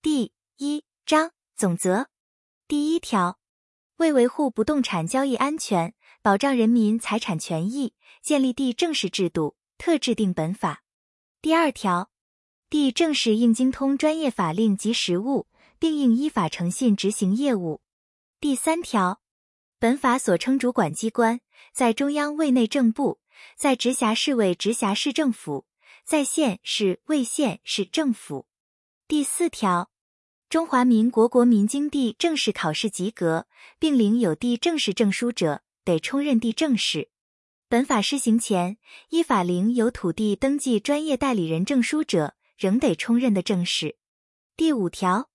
第一章总则第一条，为维护不动产交易安全，保障人民财产权益，建立地政士制度，特制定本法。第二条，地政士应精通专业法令及实务，并应依法诚信执行业务。第三条，本法所称主管机关，在中央为内政部，在直辖市为直辖市政府，在县市为县市政府。第四条，中华民国国民经地正式考试及格，并领有地正式证书者，得充任地正式。本法施行前，依法领有土地登记专业代理人证书者，仍得充任的正式。第五条，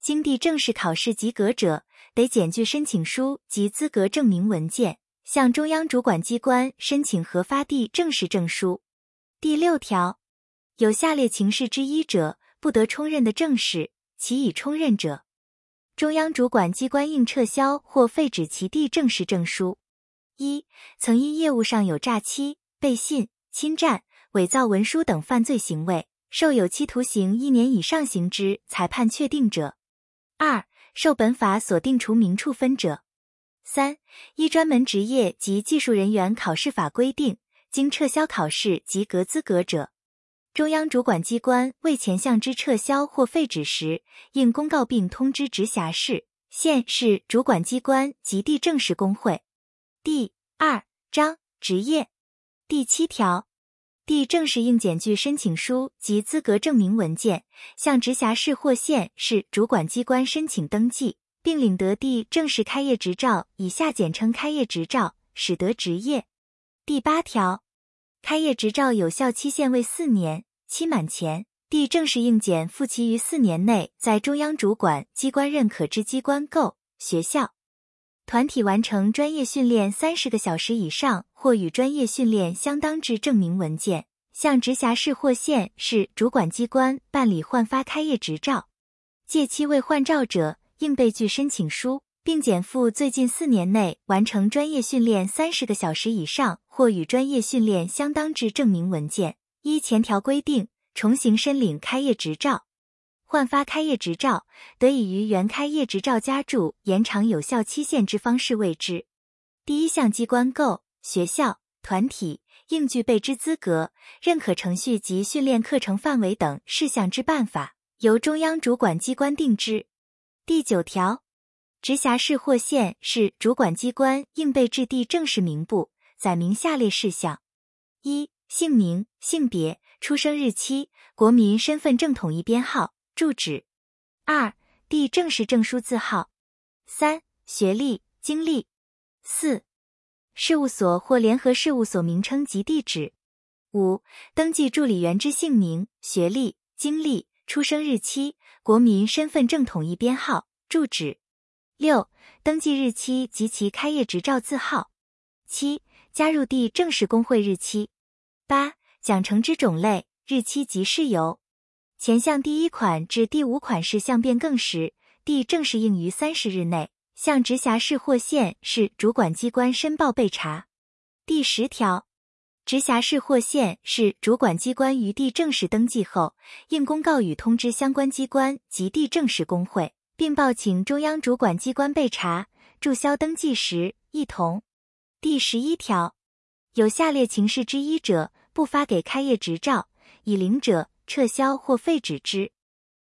经地正式考试及格者，得检具申请书及资格证明文件，向中央主管机关申请核发地正式证书。第六条，有下列情事之一者，不得充任的正式，其已充任者，中央主管机关应撤销或废止其地正式证书。一、曾因业务上有诈欺、背信、侵占、伪造文书等犯罪行为，受有期徒刑一年以上刑之裁判确定者；二、受本法所定除名处分者；三、依专门职业及技术人员考试法规定，经撤销考试及格资格者。中央主管机关为前项之撤销或废止时，应公告并通知直辖市、县市主管机关及地政士工会。第二章职业第七条，地政士应检具申请书及资格证明文件，向直辖市或县市主管机关申请登记，并领得地政士开业执照（以下简称开业执照），使得职业。第八条，开业执照有效期限为四年，期满前，地正式应检复其于四年内在中央主管机关认可之机关构、学校。团体完成专业训练三十个小时以上，或与专业训练相当之证明文件，向直辖市或县市主管机关办理换发开业执照。届期未换照者，应备具申请书，并减负最近四年内完成专业训练三十个小时以上，或与专业训练相当之证明文件。依前条规定，重新申领开业执照。换发开业执照，得以于原开业执照加注延长有效期限之方式为之。第一项机关构、学校、团体应具备之资格、认可程序及训练课程范围等事项之办法，由中央主管机关定之。第九条，直辖市或县市主管机关应备制地正式名簿，载明下列事项：一、姓名、性别、出生日期、国民身份证统一编号。住址，二地正式证书字号，三学历经历，四事务所或联合事务所名称及地址，五登记助理员之姓名、学历、经历、出生日期、国民身份证统一编号、住址，六登记日期及其开业执照字号，七加入地正式工会日期，八奖惩之种类、日期及事由。前项第一款至第五款事项变更时，地正式应于三十日内向直辖市或县市主管机关申报备查。第十条，直辖市或县市主管机关于地正式登记后，应公告与通知相关机关及地正式工会，并报请中央主管机关备查、注销登记时一同。第十一条，有下列情事之一者，不发给开业执照，已领者。撤销或废止之：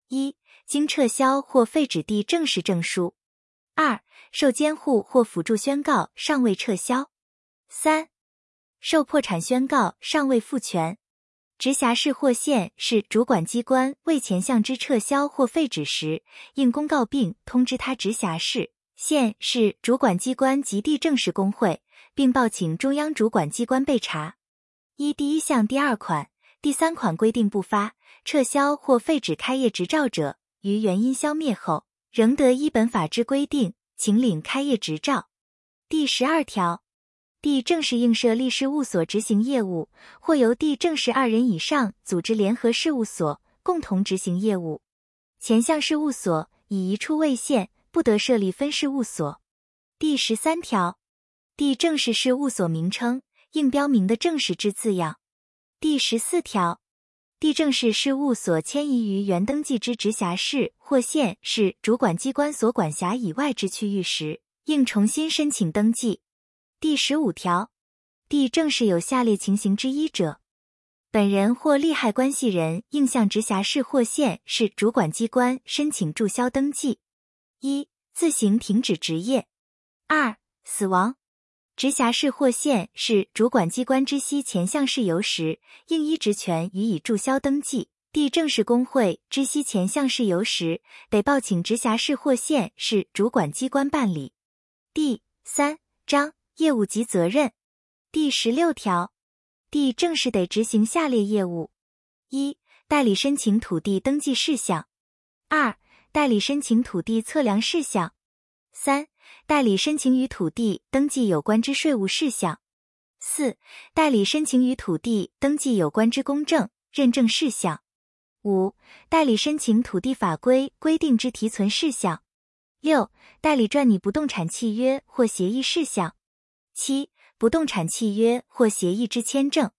一、经撤销或废止地正式证书；二、受监护或辅助宣告尚未撤销；三、受破产宣告尚未复权。直辖市或县市主管机关为前项之撤销或废止时，应公告并通知他直辖市、县市主管机关及地政士工会，并报请中央主管机关备查。一第一项第二款、第三款规定不发。撤销或废止开业执照者，于原因消灭后，仍得依本法之规定，请领开业执照。第十二条，地政士应设立事务所执行业务，或由地政士二人以上组织联合事务所共同执行业务。前项事务所以一处为限，不得设立分事务所。第十三条，地政士事务所名称应标明的正式之字样。第十四条。地政士事务所迁移于原登记之直辖市或县市主管机关所管辖以外之区域时，应重新申请登记。第十五条，地正是有下列情形之一者，本人或利害关系人应向直辖市或县市主管机关申请注销登记：一、自行停止职业；二、死亡。直辖市或县市主管机关知悉前项事由时，应依职权予以注销登记。地政士工会知悉前项事由时，得报请直辖市或县市主管机关办理。第三章业务及责任第十六条，，D 正式得执行下列业务：一、代理申请土地登记事项；二、代理申请土地测量事项；三。代理申请与土地登记有关之税务事项；四、代理申请与土地登记有关之公证、认证事项；五、代理申请土地法规规定之提存事项；六、代理撰拟不动产契约或协议事项；七、不动产契约或协议之签证；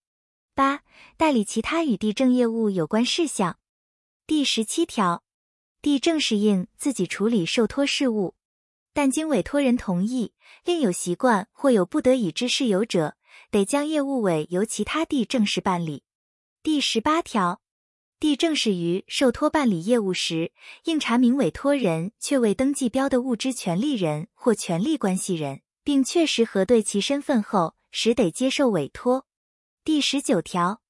八、代理其他与地政业务有关事项。第十七条，地政士应自己处理受托事务。但经委托人同意，另有习惯或有不得已之事由者，得将业务委由其他地政士办理。第十八条，地政士于受托办理业务时，应查明委托人确未登记标的物之权利人或权利关系人，并确实核对其身份后，实得接受委托。第十九条，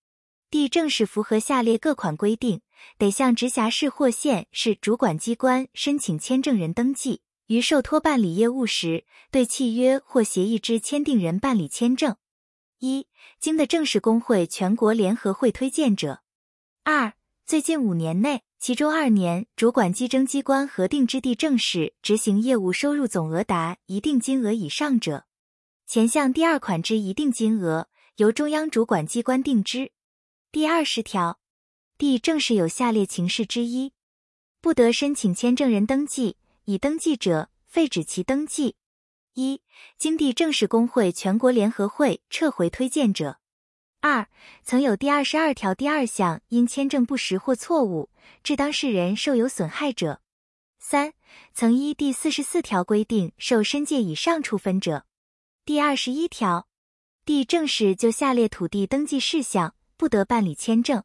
地政士符合下列各款规定，得向直辖市或县市主管机关申请签证人登记。于受托办理业务时，对契约或协议之签订人办理签证：一、经的正式工会全国联合会推荐者；二、最近五年内，其中二年主管机征机关核定之地正式执行业务收入总额达一定金额以上者。前项第二款之一定金额，由中央主管机关定之。第二十条，地正式有下列情事之一，不得申请签证人登记。已登记者废止其登记。一、经地正式工会全国联合会撤回推荐者；二、曾有第二十二条第二项因签证不实或错误致当事人受有损害者；三、曾依第四十四条规定受申诫以上处分者。第二十一条，地正式就下列土地登记事项不得办理签证。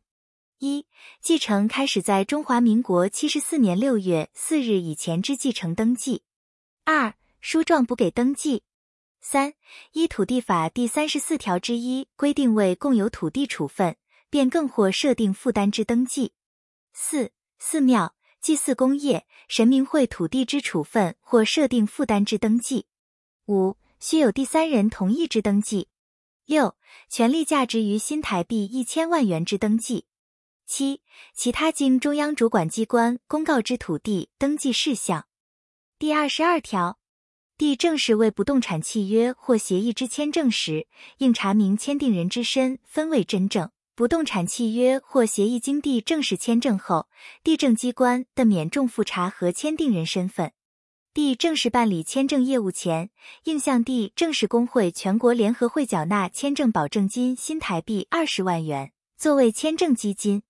一、继承开始在中华民国七十四年六月四日以前之继承登记；二、书状补给登记；三、依土地法第三十四条之一规定为共有土地处分、变更或设定负担之登记；四、寺庙、祭祀工业、神明会土地之处分或设定负担之登记；五、须有第三人同意之登记；六、权利价值于新台币一千万元之登记。七、其他经中央主管机关公告之土地登记事项。第二十二条，地正式为不动产契约或协议之签证时，应查明签订人之身分为真正。不动产契约或协议经地正式签证后，地政机关的免重复查核签订人身份。地正式办理签证业务前，应向地正式工会全国联合会缴纳签证保证金新台币二十万元，作为签证基金。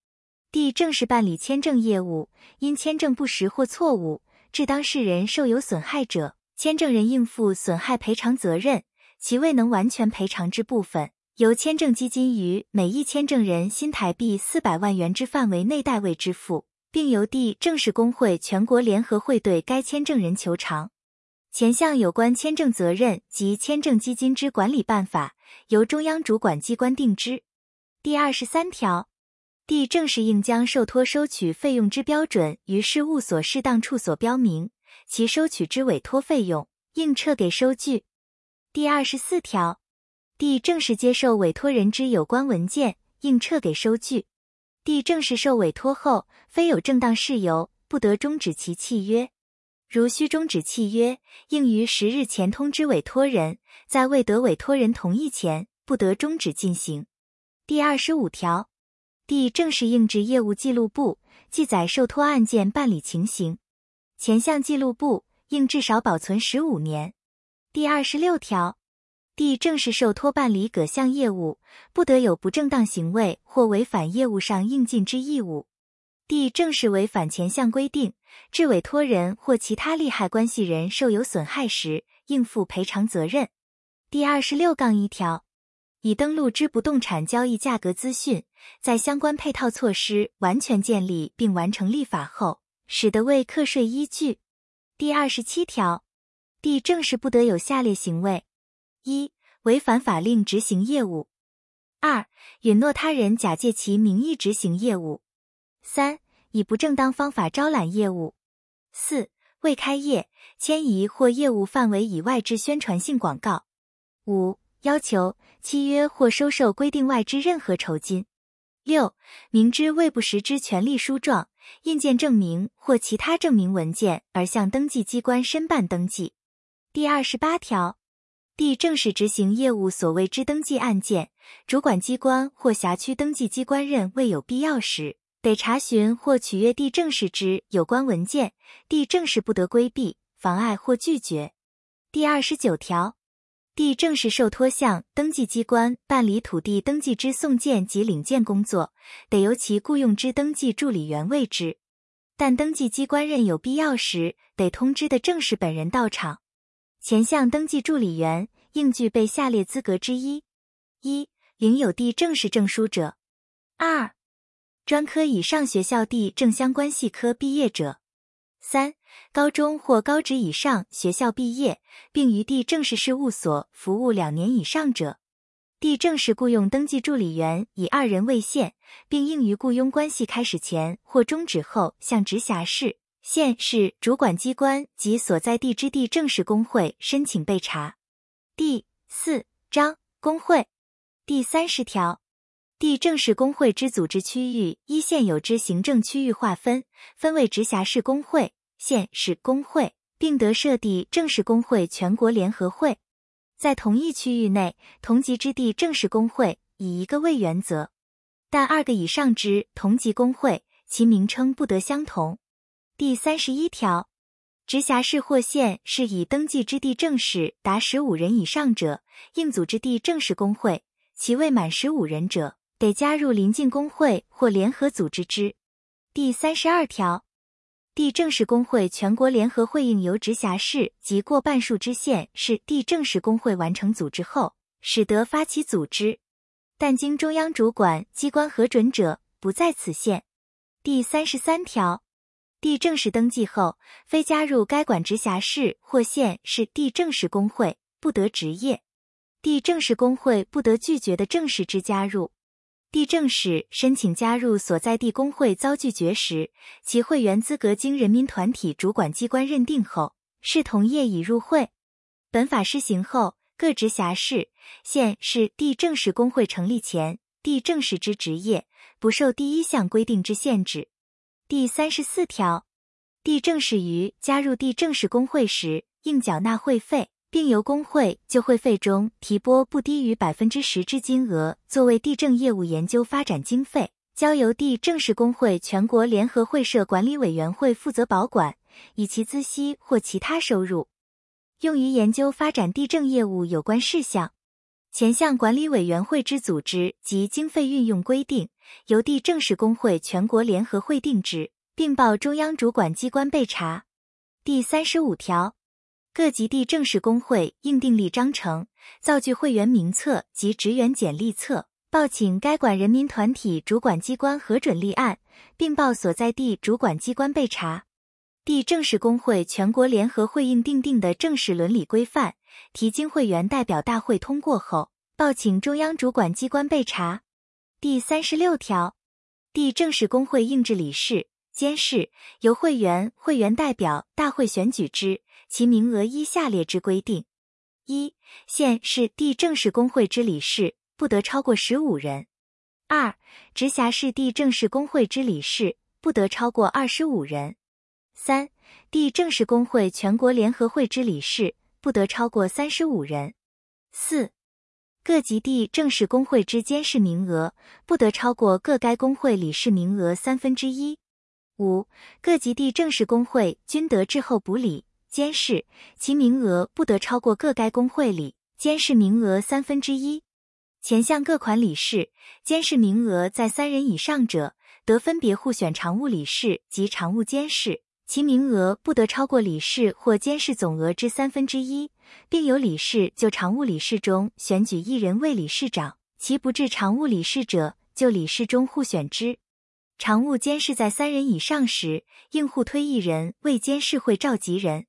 地正式办理签证业务，因签证不实或错误致当事人受有损害者，签证人应负损害赔偿责任。其未能完全赔偿之部分，由签证基金于每一签证人新台币四百万元之范围内代为支付，并由地正式工会全国联合会对该签证人求偿。前项有关签证责任及签证基金之管理办法，由中央主管机关定之。第二十三条。地正式应将受托收取费用之标准于事务所适当处所标明，其收取之委托费用应撤给收据。第二十四条，第正式接受委托人之有关文件，应撤给收据。第正式受委托后，非有正当事由，不得终止其契约。如需终止契约，应于十日前通知委托人，在未得委托人同意前，不得终止进行。第二十五条。第正式应制业务记录簿，记载受托案件办理情形。前项记录簿应至少保存十五年。第二十六条，地正式受托办理各项业务，不得有不正当行为或违反业务上应尽之义务。地正式违反前项规定，致委托人或其他利害关系人受有损害时，应负赔偿责任。第二十六杠一条，已登录之不动产交易价格资讯，在相关配套措施完全建立并完成立法后，使得为课税依据。第二十七条，地正式不得有下列行为：一、违反法令执行业务；二、允诺他人假借其名义执行业务。三、以不正当方法招揽业务；四、未开业、迁移或业务范围以外之宣传性广告；五、要求、契约或收受规定外之任何酬金；六、明知未不实之权利书状、印鉴证明或其他证明文件而向登记机关申办登记。第二十八条，地正式执行业务所谓之登记案件，主管机关或辖区登记机关认为有必要时。得查询或取阅地政使之有关文件，地政使不得规避、妨碍或拒绝。第二十九条，地正式受托向登记机关办理土地登记之送件及领件工作，得由其雇用之登记助理员为之。但登记机关认有必要时，得通知的正式本人到场。前项登记助理员应具备下列资格之一：一、领有地政使证书者；二、专科以上学校地政相关系科毕业者，三、高中或高职以上学校毕业，并于地政事事务所服务两年以上者。地政事雇佣登记助理员以二人为限，并应于雇佣关系开始前或终止后向直辖市、县市主管机关及所在地之地政事工会申请备查。第四章工会第三十条。地正式工会之组织区域依现有之行政区域划分，分为直辖市工会、县市工会，并得设地正式工会全国联合会。在同一区域内，同级之地正式工会以一个为原则，但二个以上之同级工会，其名称不得相同。第三十一条，直辖市或县是以登记之地正式达十五人以上者，应组织地正式工会；其未满十五人者，得加入邻近工会或联合组织之。第三十二条，地政事工会全国联合会应由直辖市及过半数之县市地政事工会完成组织后，使得发起组织，但经中央主管机关核准者，不在此限。第三十三条，地政事登记后，非加入该管直辖市或县市地政事工会，不得执业。地政事工会不得拒绝的正式之加入。地政使申请加入所在地工会遭拒绝时，其会员资格经人民团体主管机关认定后，视同业已入会。本法施行后，各直辖市、县市地政使工会成立前，地政使之职业不受第一项规定之限制。第三十四条，地政使于加入地政使工会时，应缴纳会费。并由工会就会费中提拨不低于百分之十之金额，作为地政业务研究发展经费，交由地政事工会全国联合会社管理委员会负责保管，以其孳息或其他收入，用于研究发展地政业务有关事项。前项管理委员会之组织及经费运用规定，由地政事工会全国联合会定之，并报中央主管机关备查。第三十五条。各级地正式工会应订立章程，造具会员名册及职员简历册，报请该管人民团体主管机关核准立案，并报所在地主管机关备查。地正式工会全国联合会应订定的正式伦理规范，提经会员代表大会通过后，报请中央主管机关备查。第三十六条，地正式工会应制理事、监事由会员、会员代表大会选举之。其名额依下列之规定：一、县市地正式工会之理事不得超过十五人；二、直辖市地正式工会之理事不得超过二十五人；三、地正式工会全国联合会之理事不得超过三十五人；四、各级地正式工会之监事名额不得超过各该工会理事名额三分之一；五、各级地正式工会均得滞后补理。监事其名额不得超过各该工会里监事名额三分之一。前项各款理事、监事名额在三人以上者，得分别互选常务理事及常务监事，其名额不得超过理事或监事总额之三分之一，并由理事就常务理事中选举一人为理事长，其不至常务理事者，就理事中互选之。常务监事在三人以上时，应互推一人为监事会召集人。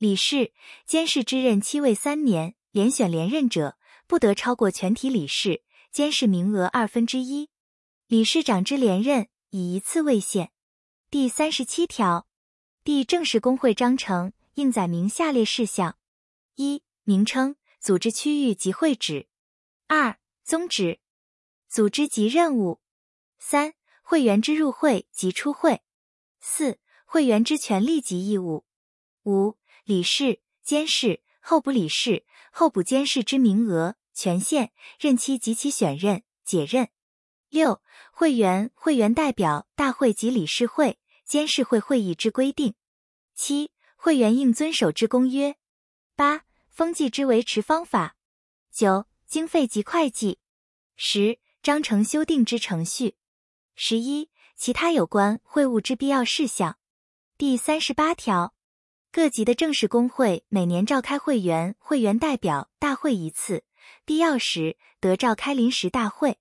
理事、监事之任期为三年，连选连任者。不得超过全体理事、监事名额二分之一。理事长之连任以一次为限。第三十七条，第正式工会章程应载明下列事项：一、名称、组织区域及会址；二、宗旨、组织及任务；三、会员之入会及出会；四、会员之权利及义务；五、理事、监事、候补理事、候补监事之名额。权限、任期及其选任、解任。六、会员、会员代表大会及理事会、监事会会议之规定。七、会员应遵守之公约。八、风纪之维持方法。九、经费及会计。十、章程修订之程序。十一、其他有关会务之必要事项。第三十八条，各级的正式工会每年召开会员、会员代表大会一次。必要时得召开临时大会。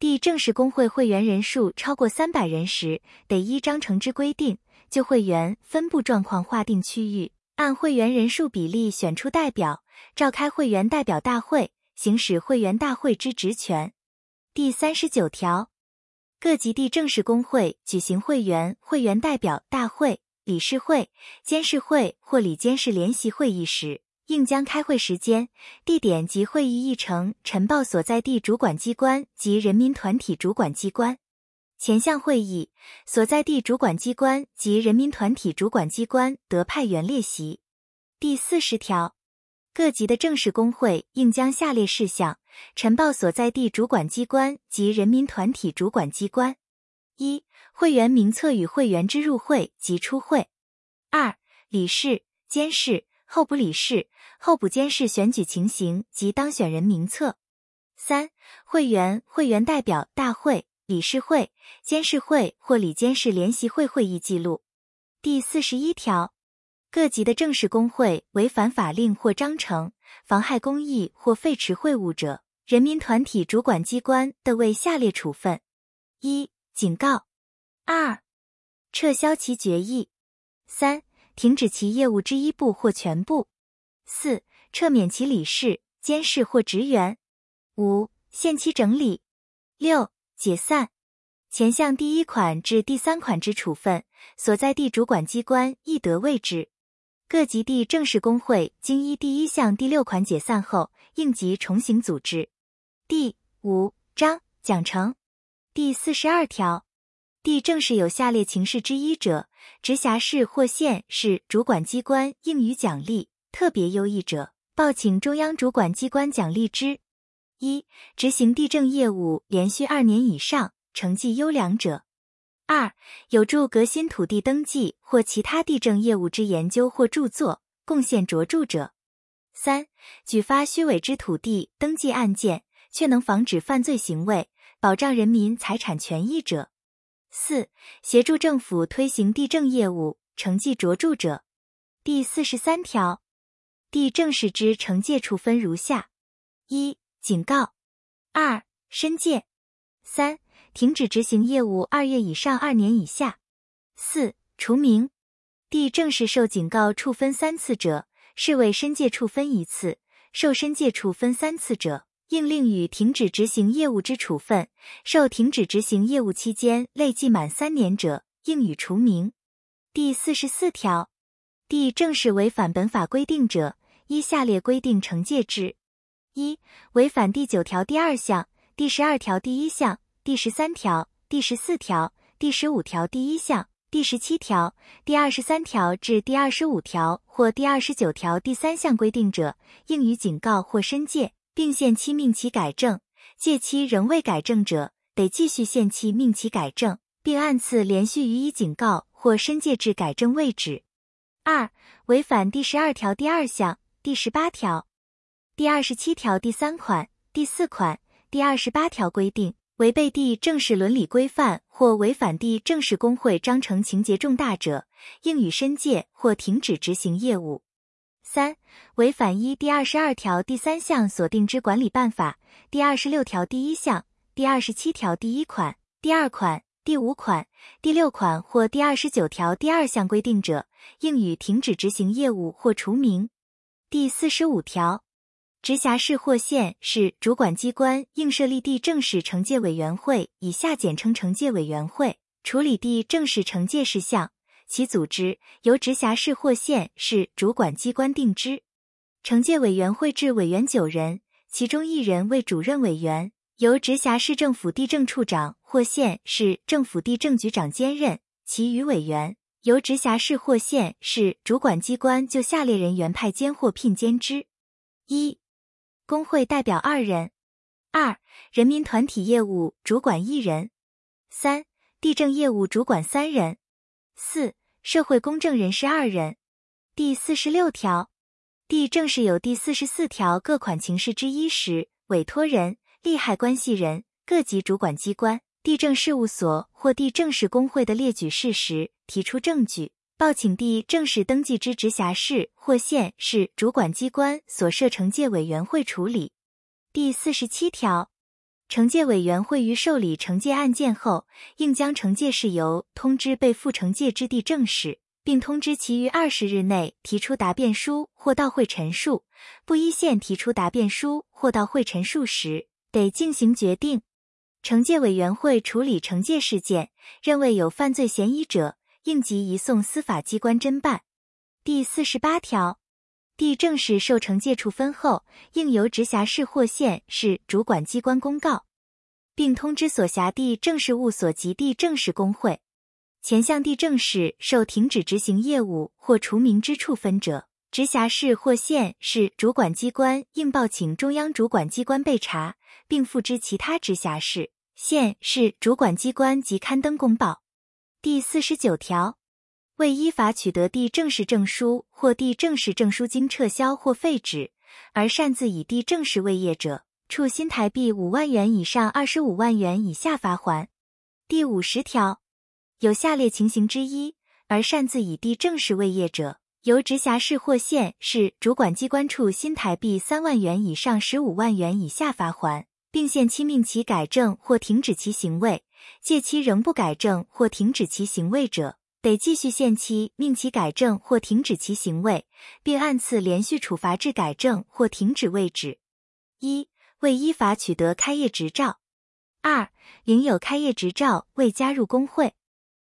第正式工会会员人数超过三百人时，得依章程之规定，就会员分布状况划定区域，按会员人数比例选出代表，召开会员代表大会，行使会员大会之职权。第三十九条，各级地正式工会举行会员、会员代表大会、理事会、监事会或理监事联席会议时，应将开会时间、地点及会议议程呈报所在地主管机关及人民团体主管机关。前项会议，所在地主管机关及人民团体主管机关得派员列席。第四十条，各级的正式工会应将下列事项呈报所在地主管机关及人民团体主管机关：一、会员名册与会员之入会及出会；二、理事、监事。候补理事、候补监事选举情形及当选人名册；三、会员、会员代表大会、理事会、监事会或理监事联席会会议记录。第四十一条，各级的正式工会违反法令或章程，妨害公益或废弛会务者，人民团体主管机关的为下列处分：一、警告；二、撤销其决议；三。停止其业务之一部或全部；四、撤免其理事、监事或职员；五、限期整理；六、解散。前项第一款至第三款之处分，所在地主管机关亦得为之。各级地正式工会经依第一项第六款解散后，应即重新组织。第五章奖惩第四十二条。地正是有下列情事之一者，直辖市或县市主管机关应予奖励；特别优异者，报请中央主管机关奖励之。一、执行地政业务连续二年以上，成绩优良者；二、有助革新土地登记或其他地政业务之研究或著作，贡献卓著者；三、举发虚伪之土地登记案件，却能防止犯罪行为，保障人民财产权益者。四、协助政府推行地政业务，成绩卓著者。第四十三条，地政事之惩戒处分如下：一、警告；二、申诫；三、停止执行业务二月以上二年以下；四、除名。地政事受警告处分三次者，视为申诫处分一次；受申诫处分三次者。应令予停止执行业务之处分，受停止执行业务期间累计满三年者，应予除名。第四十四条，第正式违反本法规定者，依下列规定惩戒之：一、违反第九条第二项、第十二条第一项、第十三条、第十四条、第十五条第一项、第十七条、第二十三条至第二十五条或第二十九条第三项规定者，应予警告或申诫。并限期命其改正，届期仍未改正者，得继续限期命其改正，并按次连续予以警告或申诫至改正为止。二、违反第十二条第二项、第十八条。第二十七条第三款、第四款、第二十八条规定，违背地正式伦理规范或违反地正式工会章程情节重大者，应予申诫或停止执行业务。三、违反一第二十二条第三项所定之管理办法、第二十六条第一项、第二十七条第一款、第二款、第五款、第六款或第二十九条第二项规定者，应予停止执行业务或除名。第四十五条。直辖市或县市主管机关应设立地政事惩戒委员会（以下简称惩戒委员会），处理地政事惩戒事项，其组织由直辖市或县市主管机关定之。惩戒委员会制委员九人，其中一人为主任委员，由直辖市政府地政处长或县市政府地政局长兼任；其余委员由直辖市或县市主管机关就下列人员派监或聘监之：一。工会代表二人，二人民团体业务主管一人，三地政业务主管三人，四社会公正人士二人。第四十六条，地政事有第四十四条各款情事之一时，委托人、利害关系人、各级主管机关、地政事务所或地政事工会的列举事实，提出证据。报请地正式登记之直辖市或县市主管机关所设惩戒委员会处理。第四十七条，惩戒委员会于受理惩戒案件后，应将惩戒事由通知被负惩戒之地政事，并通知其于二十日内提出答辩书或到会陈述。不依线提出答辩书或到会陈述时，得进行决定。惩戒委员会处理惩戒事件，认为有犯罪嫌疑者。应即移送司法机关侦办。第四十八条，地政事受惩戒处分后，应由直辖市或县市主管机关公告，并通知所辖地政事务所及地政事工会。前项地政事受停止执行业务或除名之处分者，直辖市或县市主管机关应报请中央主管机关备查，并付之其他直辖市、县市主管机关及刊登公报。第四十九条，未依法取得地政事证书或地政事证书经撤销或废止，而擅自以地政事为业者，处新台币五万元以上二十五万元以下罚款。第五十条，有下列情形之一而擅自以地政事为业者，由直辖市或县市主管机关处新台币三万元以上十五万元以下罚款，并限期命其改正或停止其行为。借期仍不改正或停止其行为者，得继续限期命其改正或停止其行为，并按次连续处罚至改正或停止为止。一、未依法取得开业执照；二、领有开业执照未加入工会；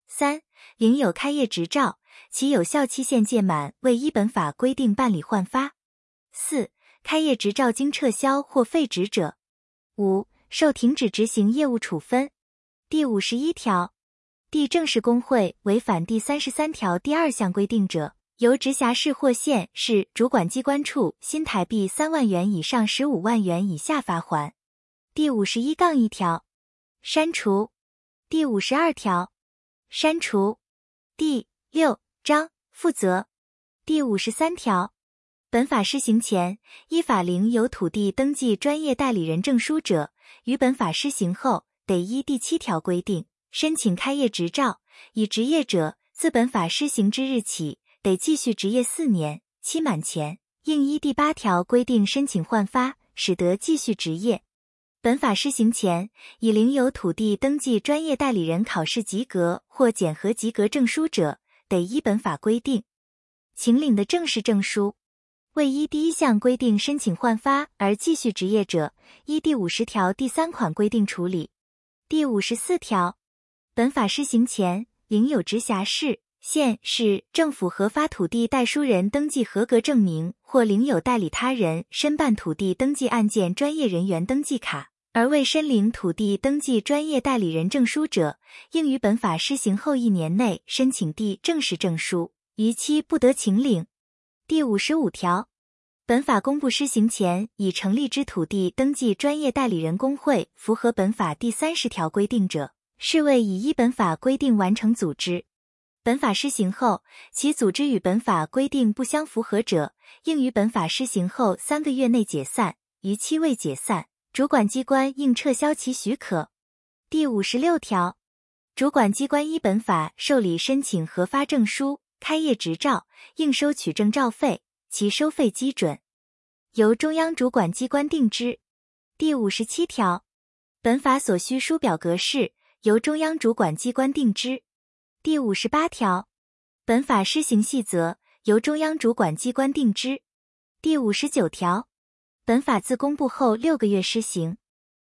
三、领有开业执照，其有效期限届满未依本法规定办理换发；四、开业执照经撤销或废止者；五、受停止执行业务处分。第五十一条，地正式工会违反第三十三条第二项规定者，由直辖市或县市主管机关处新台币三万元以上十五万元以下罚款。第五十一杠一条，删除。第五十二条，删除。第六章负责。第五十三条，本法施行前依法领有土地登记专业代理人证书者，于本法施行后。得依第七条规定申请开业执照，已执业者自本法施行之日起，得继续执业四年，期满前应依第八条规定申请换发，使得继续执业。本法施行前已领有土地登记专业代理人考试及格或检核及格证书者，得依本法规定请领的正式证书。未依第一项规定申请换发而继续执业者，依第五十条第三款规定处理。第五十四条，本法施行前，领有直辖市、县市政府核发土地代书人登记合格证明，或领有代理他人申办土地登记案件专业人员登记卡，而未申领土地登记专业代理人证书者，应于本法施行后一年内申请地正式证书，逾期不得请领。第五十五条。本法公布施行前已成立之土地登记专业代理人工会，符合本法第三十条规定者，视为以依本法规定完成组织。本法施行后，其组织与本法规定不相符合者，应于本法施行后三个月内解散；逾期未解散，主管机关应撤销其许可。第五十六条，主管机关依本法受理申请核发证书、开业执照，应收取证照费，其收费基准由中央主管机关定之。第五十七条，本法所需书表格式由中央主管机关定之。第五十八条，本法施行细则由中央主管机关定之。第五十九条，本法自公布后六个月施行，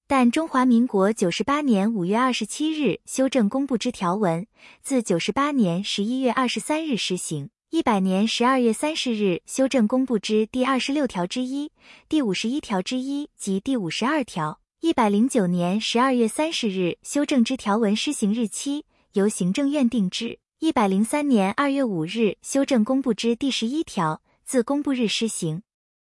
但中华民国九十八年五月二十七日修正公布之条文，自九十八年十一月二十三日施行；一百年十二月三十日修正公布之第二十六条之一、第五十一条之一及第五十二条；一百零九年十二月三十日修正之条文施行日期。由行政院定之。一百零三年二月五日修正公布之第十一条，自公布日施行。